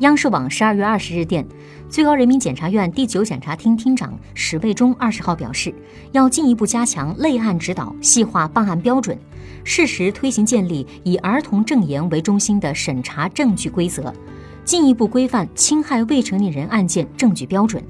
央视网十二月二十日电，最高人民检察院第九检察厅厅长史卫忠二十号表示，要进一步加强类案指导，细化办案标准，适时推行建立以儿童证言为中心的审查证据规则，进一步规范侵害未成年人案件证据标准。